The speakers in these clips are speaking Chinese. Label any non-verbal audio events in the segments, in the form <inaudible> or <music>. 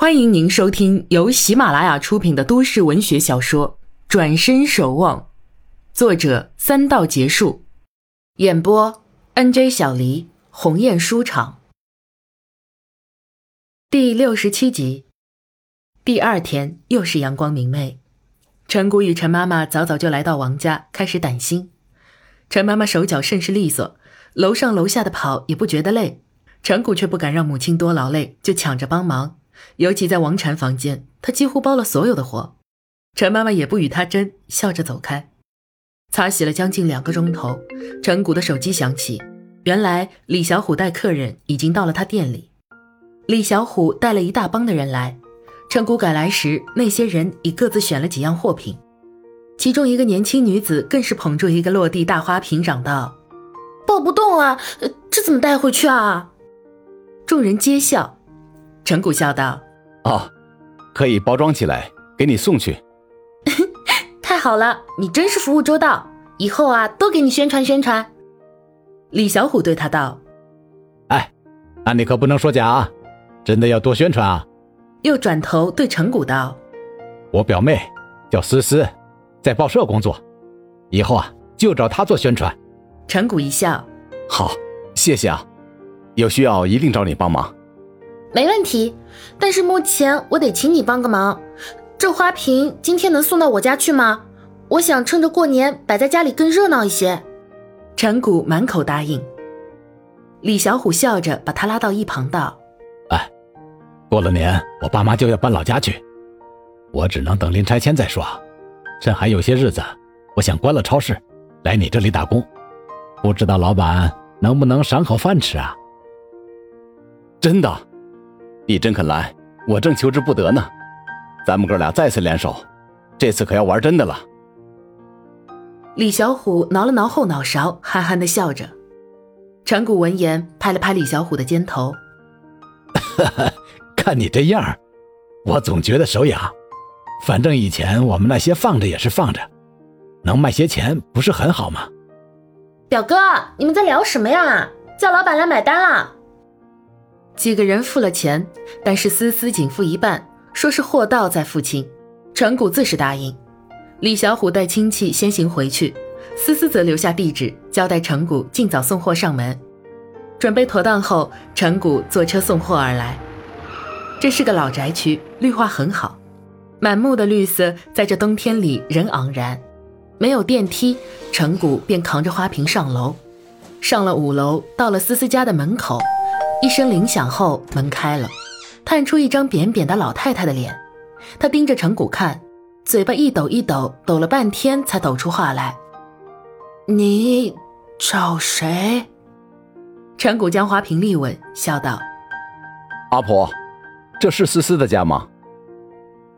欢迎您收听由喜马拉雅出品的都市文学小说《转身守望》，作者三道结束，演播 N.J. 小黎，鸿雁书场。第六十七集。第二天又是阳光明媚，陈谷与陈妈妈早早就来到王家，开始掸心。陈妈妈手脚甚是利索，楼上楼下的跑也不觉得累。陈谷却不敢让母亲多劳累，就抢着帮忙。尤其在王禅房间，他几乎包了所有的活。陈妈妈也不与他争，笑着走开。擦洗了将近两个钟头，陈谷的手机响起，原来李小虎带客人已经到了他店里。李小虎带了一大帮的人来，陈谷赶来时，那些人已各自选了几样货品，其中一个年轻女子更是捧住一个落地大花瓶，嚷道：“抱不动啊，这怎么带回去啊？”众人皆笑。陈谷笑道：“哦，可以包装起来给你送去。<laughs> 太好了，你真是服务周到，以后啊多给你宣传宣传。”李小虎对他道：“哎，那你可不能说假啊，真的要多宣传啊。”又转头对陈谷道：“我表妹叫思思，在报社工作，以后啊就找她做宣传。”陈谷一笑：“好，谢谢啊，有需要一定找你帮忙。”没问题，但是目前我得请你帮个忙。这花瓶今天能送到我家去吗？我想趁着过年摆在家里更热闹一些。陈谷满口答应。李小虎笑着把他拉到一旁道：“哎，过了年我爸妈就要搬老家去，我只能等临拆迁再说。趁还有些日子，我想关了超市，来你这里打工。不知道老板能不能赏口饭吃啊？真的。”你真肯来，我正求之不得呢。咱们哥俩再次联手，这次可要玩真的了。李小虎挠了挠后脑勺，憨憨的笑着。陈谷闻言，拍了拍李小虎的肩头：<laughs> “看你这样，我总觉得手痒。反正以前我们那些放着也是放着，能卖些钱不是很好吗？”表哥，你们在聊什么呀？叫老板来买单了。几个人付了钱，但是思思仅付一半，说是货到再付清。陈谷自是答应。李小虎带亲戚先行回去，思思则留下地址，交代陈谷尽早送货上门。准备妥当后，陈谷坐车送货而来。这是个老宅区，绿化很好，满目的绿色在这冬天里仍盎然。没有电梯，陈谷便扛着花瓶上楼。上了五楼，到了思思家的门口。一声铃响后，门开了，探出一张扁扁的老太太的脸。她盯着陈谷看，嘴巴一抖一抖，抖了半天才抖出话来：“你找谁？”陈谷将花瓶立稳，笑道：“阿婆，这是思思的家吗？”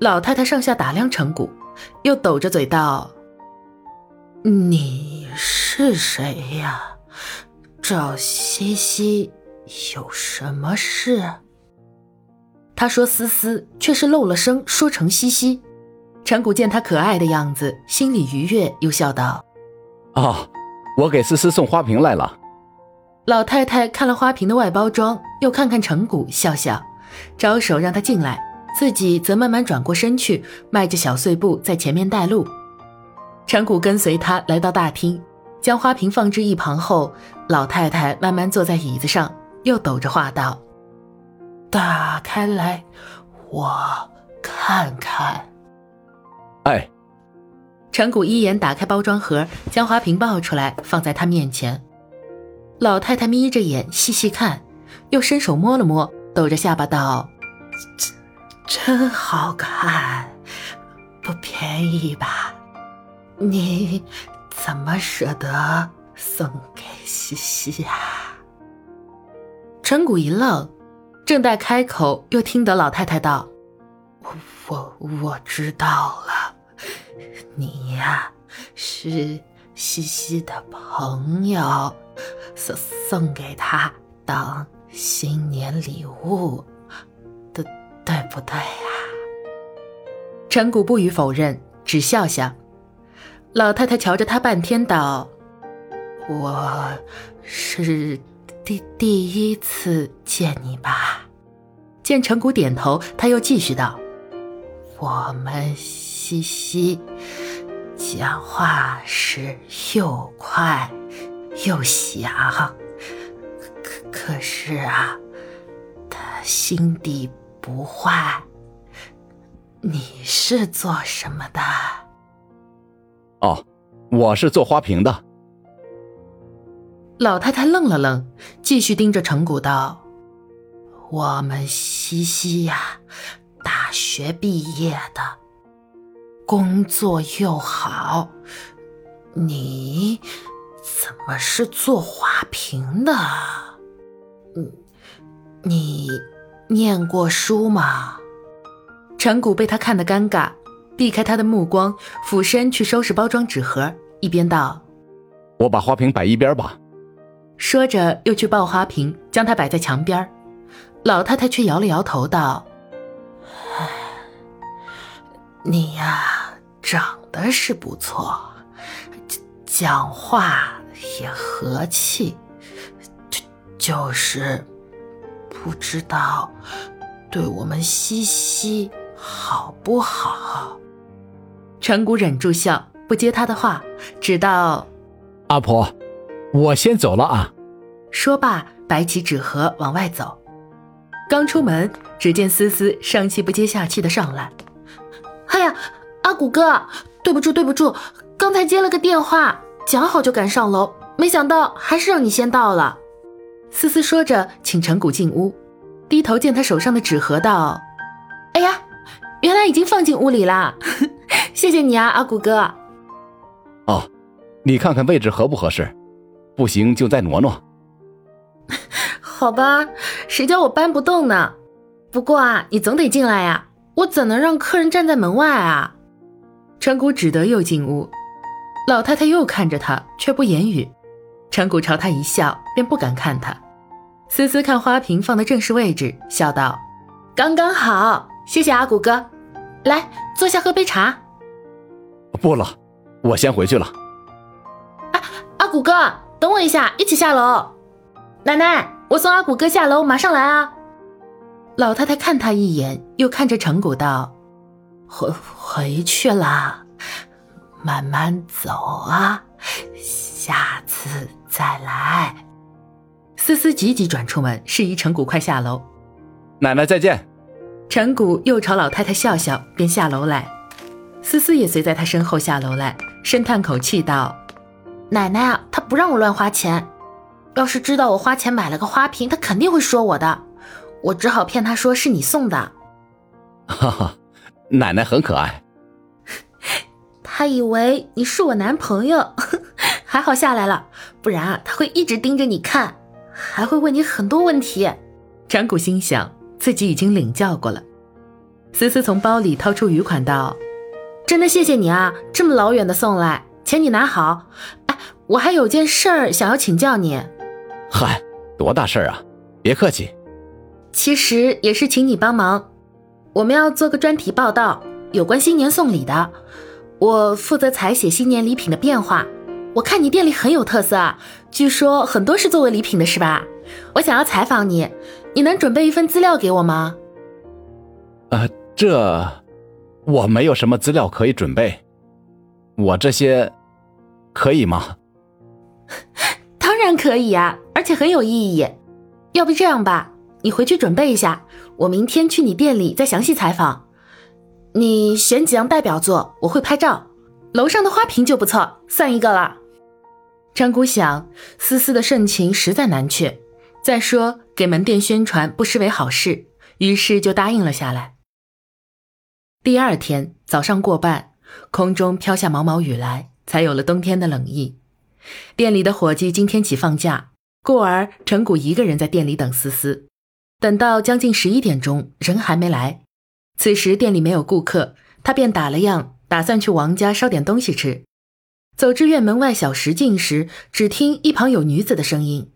老太太上下打量陈谷，又抖着嘴道：“你是谁呀？找西西。”有什么事？他说：“思思，却是漏了声，说成西西。”陈谷见他可爱的样子，心里愉悦，又笑道：“哦，我给思思送花瓶来了。”老太太看了花瓶的外包装，又看看陈谷，笑笑，招手让他进来，自己则慢慢转过身去，迈着小碎步在前面带路。陈谷跟随他来到大厅，将花瓶放置一旁后，老太太慢慢坐在椅子上。又抖着话道：“打开来，我看看。”哎，陈谷一眼打开包装盒，将花瓶抱出来，放在他面前。老太太眯着眼细细看，又伸手摸了摸，抖着下巴道：“真好看，不便宜吧？你怎么舍得送给西西呀？”陈谷一愣，正待开口，又听得老太太道：“我我我知道了，你呀是西西的朋友，送送给他当新年礼物，对对不对呀？”陈谷不予否认，只笑笑。老太太瞧着他半天，道：“我是。”第第一次见你吧，见陈谷点头，他又继续道：“我们西西讲话时又快又响，可可是啊，他心地不坏。你是做什么的？”哦，我是做花瓶的。老太太愣了愣，继续盯着陈谷道：“我们西西呀，大学毕业的，工作又好，你怎么是做花瓶的？嗯，你念过书吗？”陈谷被他看得尴尬。避开他的目光，俯身去收拾包装纸盒，一边道：“我把花瓶摆一边吧。”说着又去抱花瓶，将它摆在墙边。老太太却摇了摇头道：“ <sighs> 你呀，长得是不错，讲话也和气，就就是不知道对我们西西好不好。”陈谷忍住笑，不接他的话，只道：“阿婆，我先走了啊。”说罢，摆起纸盒往外走。刚出门，只见思思上气不接下气的上来：“哎呀，阿古哥，对不住对不住，刚才接了个电话，讲好就赶上楼，没想到还是让你先到了。”思思说着，请陈谷进屋，低头见他手上的纸盒，道：“哎呀，原来已经放进屋里啦。<laughs> ”谢谢你啊，阿古哥。哦，你看看位置合不合适，不行就再挪挪。<laughs> 好吧，谁叫我搬不动呢？不过啊，你总得进来呀，我怎能让客人站在门外啊？陈谷只得又进屋，老太太又看着他，却不言语。陈谷朝他一笑，便不敢看他。思思看花瓶放的正是位置，笑道：“刚刚好，谢谢阿古哥。来，坐下喝杯茶。”不了，我先回去了。啊，阿古哥，等我一下，一起下楼。奶奶，我送阿古哥下楼，马上来啊。老太太看他一眼，又看着陈谷道：“回回去了，慢慢走啊，下次再来。”思思急急转出门，示意陈谷快下楼。奶奶再见。陈谷又朝老太太笑笑，便下楼来。思思也随在他身后下楼来，深叹口气道：“奶奶啊，她不让我乱花钱。要是知道我花钱买了个花瓶，她肯定会说我的。我只好骗她说是你送的。”哈哈，奶奶很可爱。<laughs> 她以为你是我男朋友，<laughs> 还好下来了，不然啊，他会一直盯着你看，还会问你很多问题。张谷心想自己已经领教过了。思思从包里掏出余款道。真的谢谢你啊，这么老远的送来，钱你拿好。哎，我还有件事儿想要请教你。嗨，多大事儿啊，别客气。其实也是请你帮忙，我们要做个专题报道，有关新年送礼的。我负责采写新年礼品的变化。我看你店里很有特色，据说很多是作为礼品的，是吧？我想要采访你，你能准备一份资料给我吗？呃，这。我没有什么资料可以准备，我这些可以吗？当然可以呀，而且很有意义。要不这样吧，你回去准备一下，我明天去你店里再详细采访。你选几样代表作，我会拍照。楼上的花瓶就不错，算一个了。张姑想，思思的盛情实在难却，再说给门店宣传不失为好事，于是就答应了下来。第二天早上过半，空中飘下毛毛雨来，才有了冬天的冷意。店里的伙计今天起放假，故而陈谷一个人在店里等思思。等到将近十一点钟，人还没来。此时店里没有顾客，他便打了烊，打算去王家烧点东西吃。走至院门外小石径时，只听一旁有女子的声音：“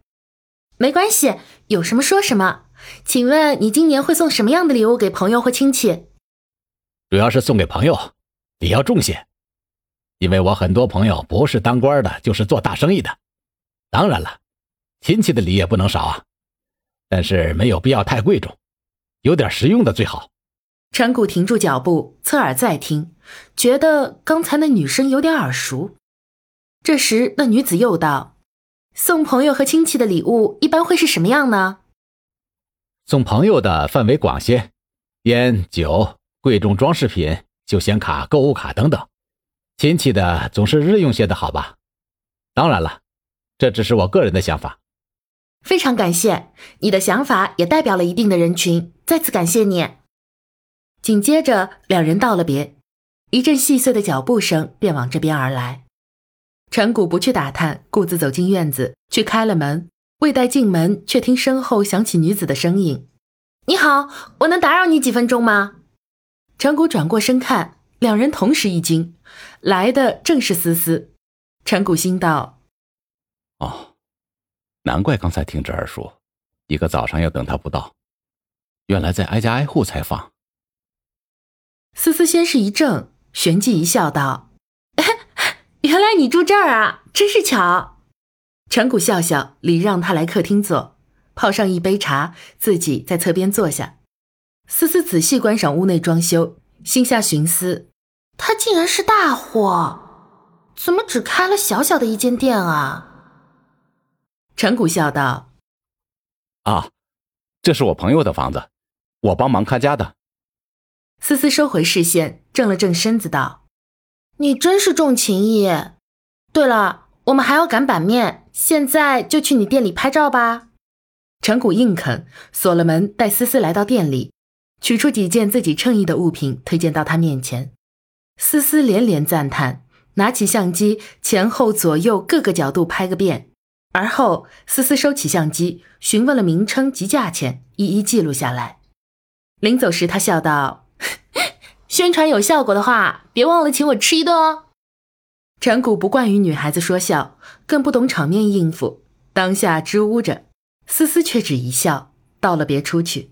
没关系，有什么说什么。请问你今年会送什么样的礼物给朋友或亲戚？”主要是送给朋友，礼要重些，因为我很多朋友不是当官的，就是做大生意的。当然了，亲戚的礼也不能少啊，但是没有必要太贵重。有点实用的最好。陈谷停住脚步，侧耳再听，觉得刚才那女声有点耳熟。这时，那女子又道：“送朋友和亲戚的礼物一般会是什么样呢？”送朋友的范围广些，烟酒、贵重装饰品、休闲卡、购物卡等等；亲戚的总是日用些的好吧？当然了，这只是我个人的想法。非常感谢你的想法，也代表了一定的人群，再次感谢你。紧接着，两人道了别，一阵细碎的脚步声便往这边而来。陈谷不去打探，顾自走进院子，去开了门。未待进门，却听身后响起女子的声音：“你好，我能打扰你几分钟吗？”陈谷转过身看，两人同时一惊，来的正是思思。陈谷心道：“哦，难怪刚才听侄儿说，一个早上要等他不到，原来在挨家挨户采访。”思思先是一怔，旋即一笑，道：“原来你住这儿啊，真是巧。”陈谷笑笑，礼让他来客厅坐，泡上一杯茶，自己在侧边坐下。思思仔细观赏屋内装修，心下寻思：他竟然是大货，怎么只开了小小的一间店啊？陈谷笑道：“啊，这是我朋友的房子，我帮忙看家的。”思思收回视线，正了正身子，道：“你真是重情义。对了，我们还要赶版面，现在就去你店里拍照吧。”陈谷硬肯，锁了门，带思思来到店里，取出几件自己称意的物品，推荐到他面前。思思连连赞叹，拿起相机，前后左右各个角度拍个遍。而后，思思收起相机，询问了名称及价钱，一一记录下来。临走时，他笑道。<laughs> 宣传有效果的话，别忘了请我吃一顿哦。陈谷不惯与女孩子说笑，更不懂场面应付，当下支吾着。思思却只一笑，道了别出去。